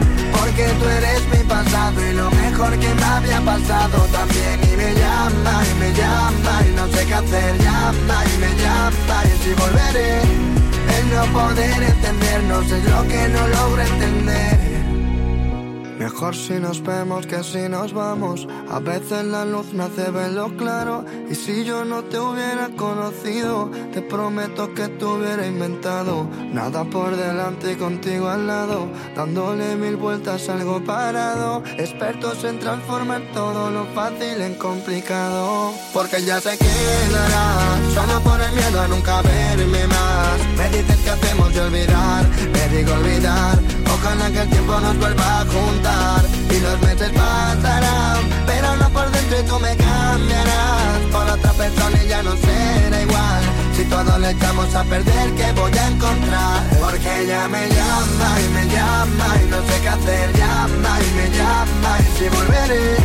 también. Y me llama y me llama y no sé qué hacer. Llama y me llama y si volveré El no poder entendernos es lo que no logro entender Mejor si nos vemos que si nos vamos. A veces la luz me hace verlo claro. Y si yo no te hubiera conocido, te prometo que te hubiera inventado. Nada por delante y contigo al lado. Dándole mil vueltas algo parado. Expertos en transformar todo lo fácil en complicado. Porque ya se quedará. Solo por el miedo a nunca verme más. Me dices que hacemos de olvidar. Me digo olvidar. Ojalá que el tiempo nos vuelva a juntar los meses pasarán, pero no por dentro tú me cambiarás por otra persona ya no será igual. Si todo le echamos a perder, ¿qué voy a encontrar? Porque ella me llama y me llama y no sé qué hacer, llama y me llama y si volveré.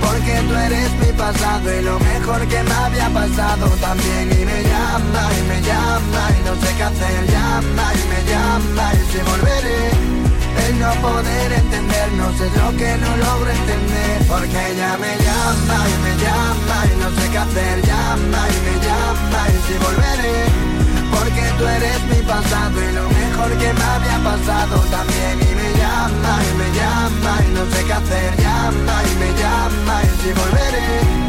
Porque tú eres mi pasado y lo mejor que me había pasado también. Y me llama y me llama y no sé qué hacer. Llama y me llama y si volveré. El no poder entendernos es lo que no logro entender. Porque ella me llama y me llama y no sé qué hacer Llama y me llama y si volveré. Porque tú eres mi pasado y lo mejor que me había pasado. También Y me llama y me llama y no sé qué hacer Llama y me llama y si volveré.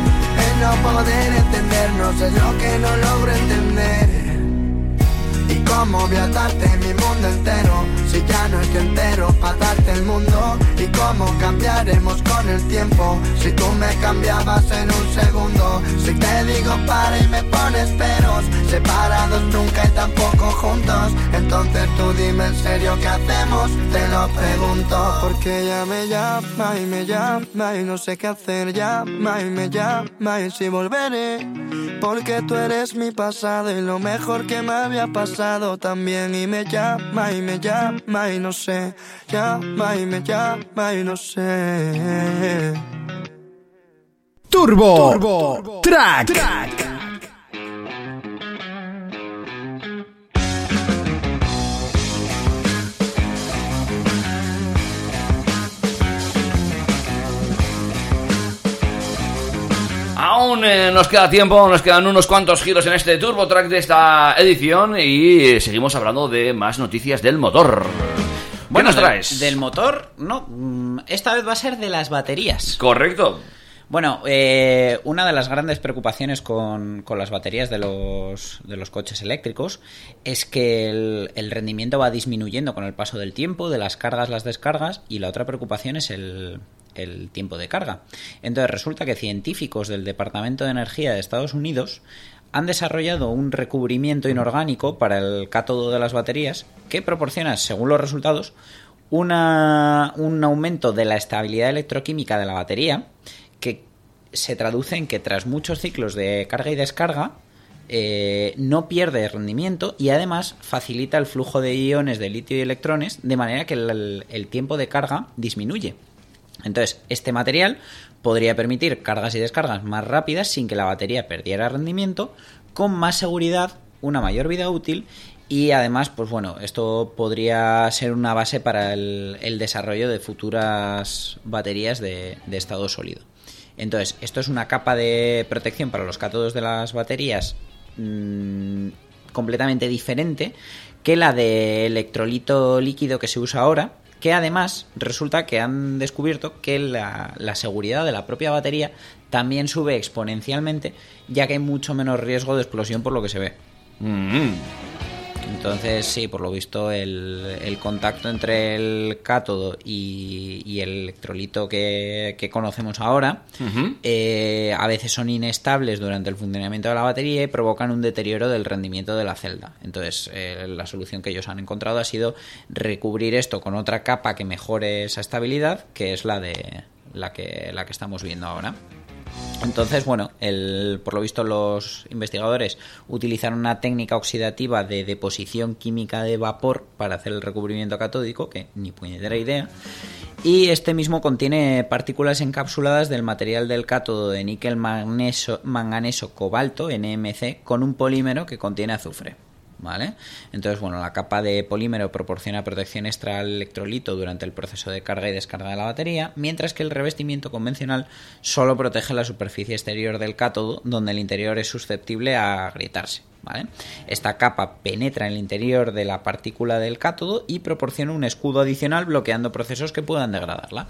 El no poder entendernos es lo que no logro entender y cómo voy a darte mi mundo entero. Si ya no estoy entero para darte el mundo cambiaremos con el tiempo. Si tú me cambiabas en un segundo Si te digo para y me pones peros Separados nunca y tampoco juntos Entonces tú dime en serio qué hacemos Te lo pregunto. Porque ella me llama y me llama Y no sé qué hacer Llama y me llama y si volveré Porque tú eres mi pasado Y lo mejor que me había pasado también. Y me llama y me llama y no sé Llama y me llama y no sé Turbo, Track. Aún eh, nos queda tiempo, nos quedan unos cuantos giros en este Turbo Track de esta edición y seguimos hablando de más noticias del motor. ¿Qué nos traes? Del motor, no. mm, Esta vez va a ser de las baterías. Correcto. Bueno, eh, una de las grandes preocupaciones con, con las baterías de los, de los coches eléctricos es que el, el rendimiento va disminuyendo con el paso del tiempo, de las cargas, las descargas, y la otra preocupación es el, el tiempo de carga. Entonces resulta que científicos del Departamento de Energía de Estados Unidos han desarrollado un recubrimiento inorgánico para el cátodo de las baterías que proporciona, según los resultados, una- un aumento de la estabilidad electroquímica de la batería que se traduce en que tras muchos ciclos de carga y descarga eh, no pierde rendimiento y además facilita el flujo de iones de litio y electrones de manera que el- el tiempo de carga disminuye. Entonces, este material podría permitir cargas y descargas más rápidas sin que la batería perdiera rendimiento, con más seguridad, una mayor vida útil y además, pues bueno, esto podría ser una base para el, desarrollo de futuras baterías de, de estado sólido. Entonces, esto es una capa de protección para los cátodos de las baterías mm, completamente diferente que la de electrolito líquido que se usa ahora, que además resulta que han descubierto que la, seguridad de la propia batería también sube exponencialmente, ya que hay mucho menos riesgo de explosión por lo que se ve. Mm. Entonces, sí, por lo visto, el, el contacto entre el cátodo y, y el electrolito que, que conocemos ahora eh, a veces son inestables durante el funcionamiento de la batería y provocan un deterioro del rendimiento de la celda. Entonces, eh, la solución que ellos han encontrado ha sido recubrir esto con otra capa que mejore esa estabilidad, que es la de la que, la que estamos viendo ahora. Entonces, bueno, el, por lo visto los investigadores utilizaron una técnica oxidativa de deposición química de vapor para hacer el recubrimiento catódico, que ni puñetera idea. Y este mismo contiene partículas encapsuladas del material del cátodo de níquel magneso, manganeso cobalto, NMC, con un polímero que contiene azufre. ¿Vale? Entonces, bueno, la capa de polímero proporciona protección extra al electrolito durante el proceso de carga y descarga de la batería, mientras que el revestimiento convencional solo protege la superficie exterior del cátodo, donde el interior es susceptible a agrietarse. Esta capa penetra en el interior de la partícula del cátodo y proporciona un escudo adicional bloqueando procesos que puedan degradarla.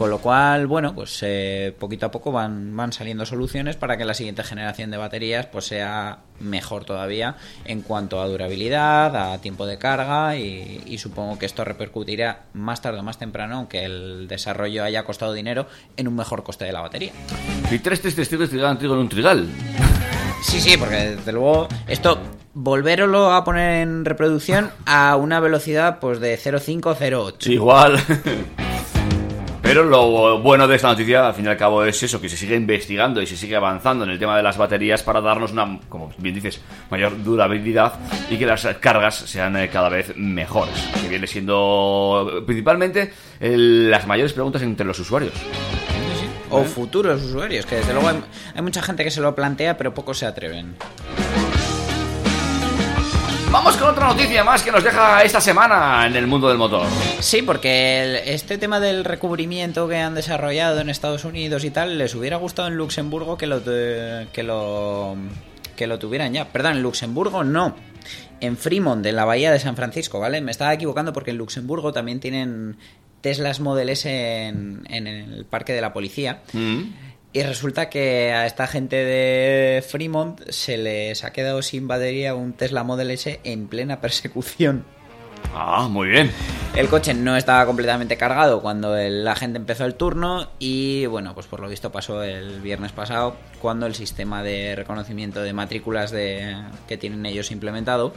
Con lo cual, bueno, pues eh, poquito a poco van, van saliendo soluciones para que la siguiente generación de baterías pues sea mejor todavía en cuanto a durabilidad, a tiempo de carga y, y supongo que esto repercutirá más tarde o más temprano, aunque el desarrollo haya costado dinero, en un mejor coste de la batería. Y tres testigos trigal trigo en un trigal. Sí, sí, porque desde luego esto volverlo a poner en reproducción a una velocidad pues de 0,508. Igual. Pero lo bueno de esta noticia, al fin y al cabo, es eso, que se sigue investigando y se sigue avanzando en el tema de las baterías para darnos una, como bien dices, mayor durabilidad y que las cargas sean eh, cada vez mejores. Que viene siendo principalmente las mayores preguntas entre los usuarios. O futuros usuarios, que desde luego hay, hay mucha gente que se lo plantea, pero pocos se atreven. Vamos con otra noticia más que nos deja esta semana en el mundo del motor. Sí, porque el- este tema del recubrimiento que han desarrollado en Estados Unidos y tal, les hubiera gustado en Luxemburgo que lo, que lo, que lo tuvieran ya. Perdón, en Luxemburgo no. En Fremont, en la bahía de San Francisco, ¿vale? Me estaba equivocando porque en Luxemburgo también tienen Teslas Model S en, en el parque de la policía. Mm. Y resulta que a esta gente de Fremont se les ha quedado sin batería un Tesla Model S en plena persecución. Ah, muy bien. El coche no estaba completamente cargado cuando el- la gente empezó el turno y bueno, pues por lo visto pasó el viernes pasado cuando el sistema de reconocimiento de matrículas de, que tienen ellos implementado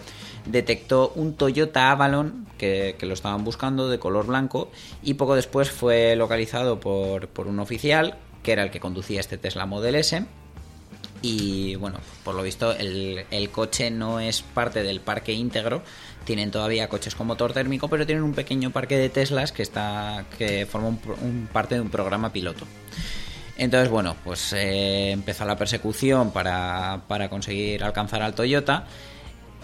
detectó un Toyota Avalon que, que lo estaban buscando de color blanco y poco después fue localizado por, por un oficial que era el que conducía este Tesla Model S y bueno, por lo visto el, el coche no es parte del parque íntegro. Tienen todavía coches con motor térmico, pero tienen un pequeño parque de Teslas que está que forma un, parte de un programa piloto. Entonces, bueno, pues eh, empezó la persecución para, para conseguir alcanzar al Toyota.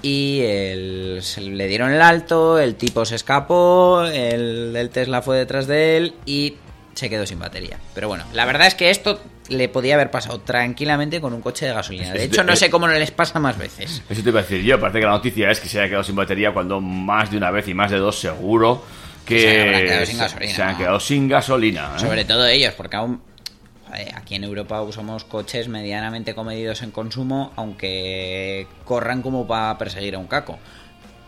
Y el- le dieron el alto, el tipo se escapó, el del Tesla fue detrás de él y se quedó sin batería. Pero bueno, la verdad es que esto le podía haber pasado tranquilamente con un coche de gasolina. De hecho, no sé cómo no les pasa más veces. Eso te iba a decir yo. Parece que la noticia es que se haya quedado sin batería cuando más de una vez y más de dos seguro que Se quedado sin gasolina, se han quedado sin gasolina. ¿eh? Sobre todo ellos, porque aún aquí en Europa usamos coches medianamente comedidos en consumo, aunque corran como para perseguir a un caco.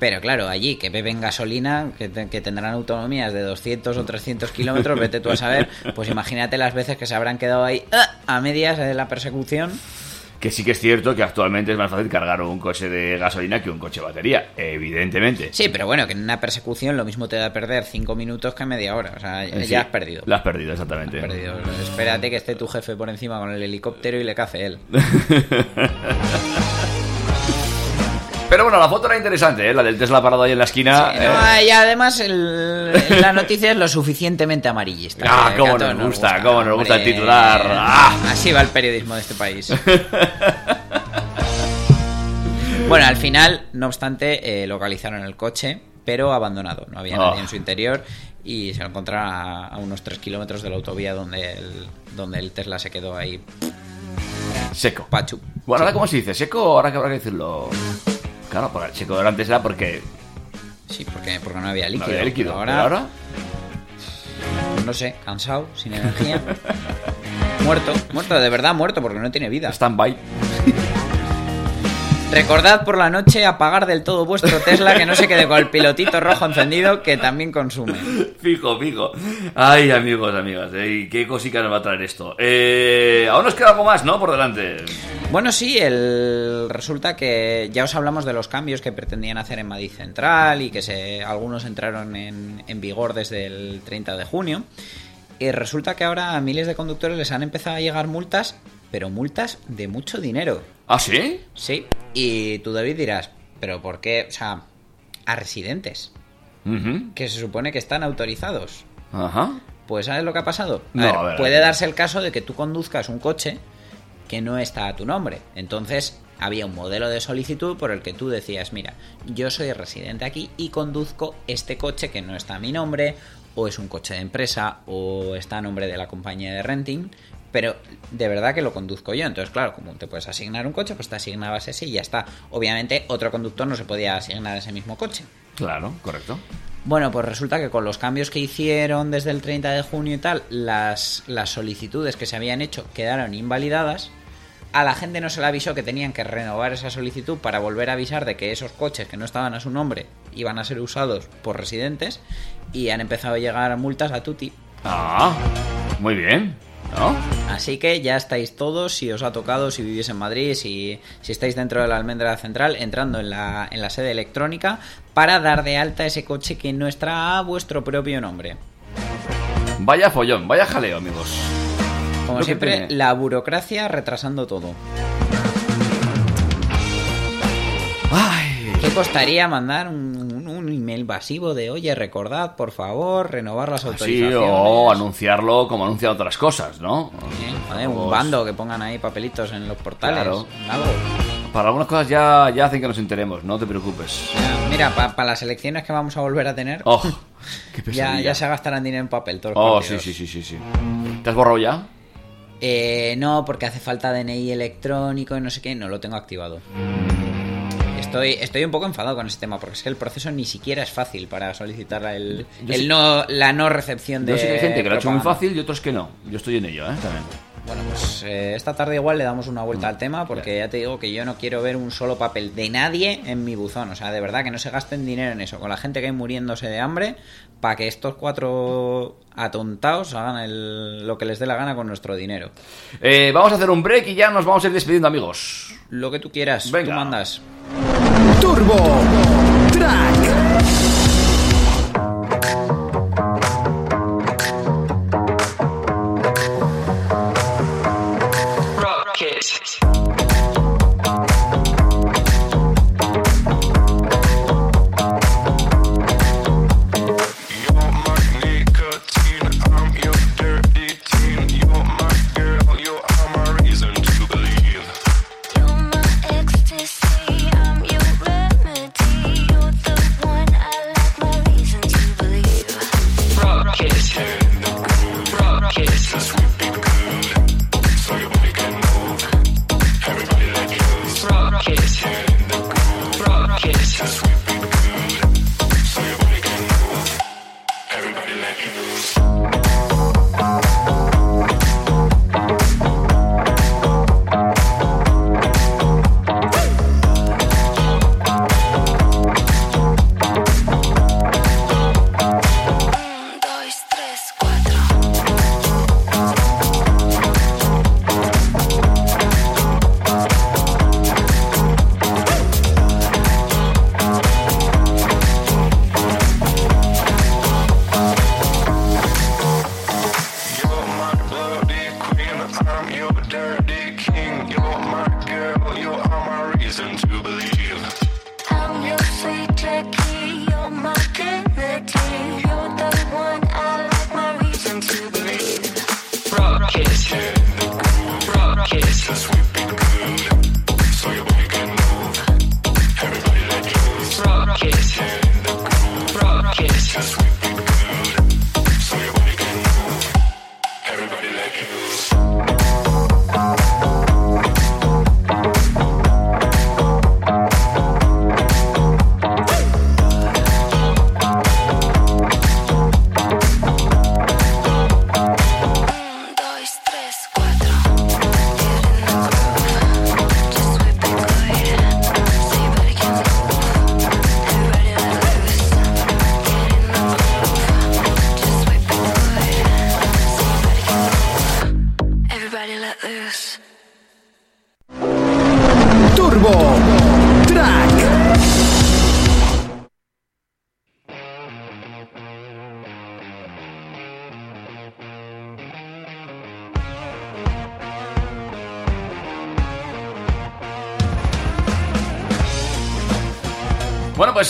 Pero claro, allí que beben gasolina, que, te- que tendrán autonomías de 200 o 300 kilómetros, vete tú a saber, pues imagínate las veces que se habrán quedado ahí ¡ah! a medias de la persecución. Que sí que es cierto que actualmente es más fácil cargar un coche de gasolina que un coche de batería, evidentemente. Sí, pero bueno, que en una persecución lo mismo te da perder 5 minutos que media hora. O sea, ya Eh, sí, has perdido. La has perdido, exactamente. Has perdido. Espérate que esté tu jefe por encima con el helicóptero y le cace él. Pero bueno, la foto era interesante, ¿eh? la del Tesla parado ahí en la esquina. Sí, ¿eh? y además el- la noticia es lo suficientemente amarillista. Ah, cómo nos gusta, cómo nos gusta el titular. Ah. Así va el periodismo de este país. bueno, al final, no obstante, eh, localizaron el coche, pero abandonado. No había Oh. nadie en su interior y se lo encontraron a, a unos 3 kilómetros de la autovía donde el, donde el Tesla se quedó ahí. Seco. Pachu. Bueno, ahora cómo se dice, seco, ahora que habrá que decirlo. Claro, porque el de antes era porque Sí, porque, porque no había no líquido. había líquido. Ahora, ahora no sé, cansado, sin energía. muerto, muerto, de verdad muerto, porque no tiene vida. stand-by. Recordad por la noche apagar del todo vuestro Tesla que no se quede con el pilotito rojo encendido que también consume. Fijo, fijo. Ay, amigos, amigas, ¿eh? ¿qué cosica nos va a traer esto? Eh, aún nos queda algo más, ¿no? Por delante. Bueno, sí, el... resulta que ya os hablamos de los cambios que pretendían hacer en Madrid Central y que se... algunos entraron en, en vigor desde el 30 de junio. Y resulta que ahora a miles de conductores les han empezado a llegar multas, pero multas de mucho dinero. ¿Ah, sí? Sí, y tú David dirás, pero ¿por qué? O sea, a residentes, que se supone que están autorizados. Ajá. Pues ¿sabes lo que ha pasado? A No, ver, a ver, a puede ver. darse el caso de que tú conduzcas un coche que no está a tu nombre. Entonces había un modelo de solicitud por el que tú decías, mira, yo soy residente aquí y conduzco este coche que no está a mi nombre, o es un coche de empresa, o está a nombre de la compañía de renting, pero de verdad que lo conduzco yo. Entonces, claro, como te puedes asignar un coche, pues te asignabas ese y ya está. Obviamente, otro conductor no se podía asignar ese mismo coche. Claro, correcto. Bueno, pues resulta que con los cambios que hicieron desde el 30 de junio y tal, las, las solicitudes que se habían hecho quedaron invalidadas. A la gente no se le avisó que tenían que renovar esa solicitud para volver a avisar de que esos coches que no estaban a su nombre iban a ser usados por residentes y han empezado a llegar multas a Tuti. Ah, muy bien. ¿No? Así que ya estáis todos, si os ha tocado, si vivís en Madrid, si, si estáis dentro de la almendra central, entrando en la, en la sede electrónica para dar de alta ese coche que no está a vuestro propio nombre. Vaya follón, vaya jaleo, amigos. Como Lo siempre, la burocracia retrasando todo. Ay. ¿Qué costaría mandar un, un- email masivo de, oye, recordad, por favor, renovar las Sí, autorizaciones. o anunciarlo como anuncian otras cosas, ¿no? Joder, un bando que pongan ahí papelitos en los portales. Claro. algo. Para algunas cosas ya, ya hacen que nos enteremos, no te preocupes. Mira, para las elecciones que vamos a volver a tener, Oh, qué ya, ya se gastarán dinero en papel todos los Oh, sí, partidos. sí, sí, sí, sí. ¿Te has borrado ya? Eh, no, porque hace falta DNI electrónico y no sé qué, no lo tengo activado. Estoy, estoy un poco enfadado con ese tema, porque es que el proceso ni siquiera es fácil para solicitar el, Yo el sí- no, la no recepción de. Yo sé que hay gente que lo ha hecho muy fácil y otros que no. Yo estoy en ello, ¿eh? También. Bueno, pues eh, esta tarde igual le damos una vuelta al tema, porque ya te digo que yo no quiero ver un solo papel de nadie en mi buzón. O sea, de verdad que no se gasten dinero en eso, con la gente que hay muriéndose de hambre, para que estos cuatro atontados hagan el- lo que les dé la gana con nuestro dinero. Eh, vamos a hacer un break y ya nos vamos a ir despidiendo, amigos. Lo que tú quieras, Venga. tú mandas. Turbo Track. You're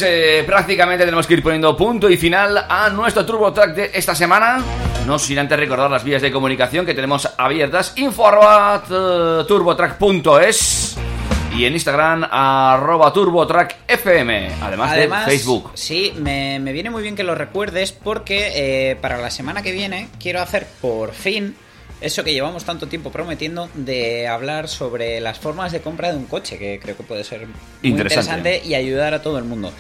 pues eh, prácticamente tenemos que ir poniendo punto y final a nuestro Turbo Track de esta semana. No sin antes recordar las vías de comunicación que tenemos abiertas. Info arroba, eh, turbotrack.es y en Instagram arroba turbotrackfm. Además, Además, de Facebook. Sí, me, me viene muy bien que lo recuerdes porque eh, para la semana que viene quiero hacer por fin eso que llevamos tanto tiempo prometiendo de hablar sobre las formas de compra de un coche, que creo que puede ser muy Interesante. interesante y ayudar a todo el mundo.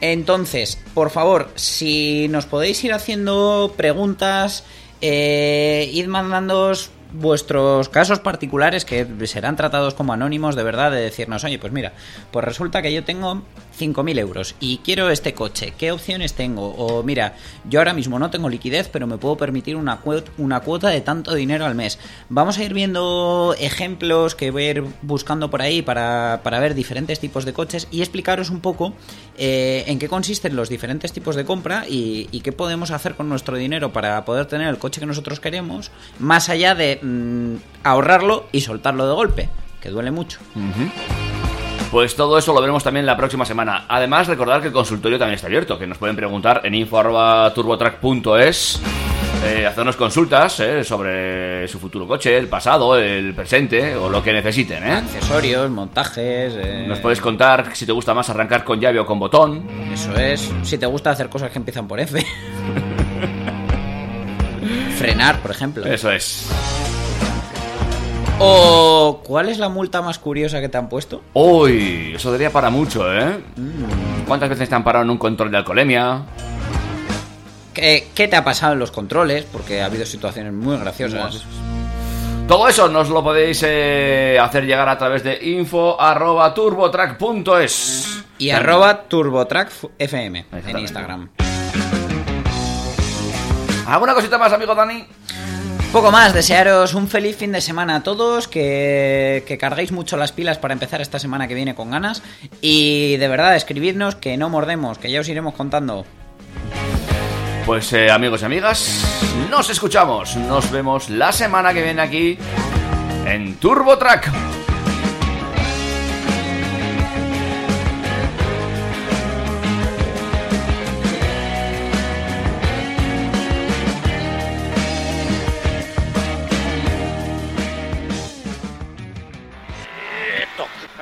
Entonces, por favor, si nos podéis ir haciendo preguntas, eh, id mandándoos vuestros casos particulares que serán tratados como anónimos de verdad de decirnos, oye, pues mira, pues resulta que yo tengo 5.000 euros y quiero este coche, ¿qué opciones tengo? O mira, yo ahora mismo no tengo liquidez, pero me puedo permitir una, cuot- una cuota de tanto dinero al mes. Vamos a ir viendo ejemplos que voy a ir buscando por ahí para, para ver diferentes tipos de coches y explicaros un poco eh, en qué consisten los diferentes tipos de compra y, y qué podemos hacer con nuestro dinero para poder tener el coche que nosotros queremos, más allá de mm, ahorrarlo y soltarlo de golpe, que duele mucho. Pues todo eso lo veremos también la próxima semana. Además, recordar que el consultorio también está abierto, que nos pueden preguntar en info.turbotrack.es. Eh, hacernos consultas eh, sobre su futuro coche, el pasado, el presente o lo que necesiten. ¿eh? Accesorios, montajes. eh, Nos puedes contar si te gusta más arrancar con llave o con botón. Eso es. Si te gusta hacer cosas que empiezan por F. Frenar, por ejemplo. Eso es. O ¿cuál es la multa más curiosa que te han puesto? Uy, eso daría para mucho, ¿eh? ¿Cuántas veces te han parado en un control de alcoholemia? ¿Qué, qué te ha pasado en los controles? Porque ha habido situaciones muy graciosas. Todo eso nos lo podéis eh, hacer llegar a través de info.turbotrack.es. Y arroba TurboTrackFM en Instagram. ¿Alguna cosita más, amigo Dani? Poco más, desearos un feliz fin de semana a todos, que, que carguéis mucho las pilas para empezar esta semana que viene con ganas y de verdad escribidnos que no mordemos, que ya os iremos contando. Pues eh, amigos y amigas, nos escuchamos, nos vemos la semana que viene aquí en TurboTrack.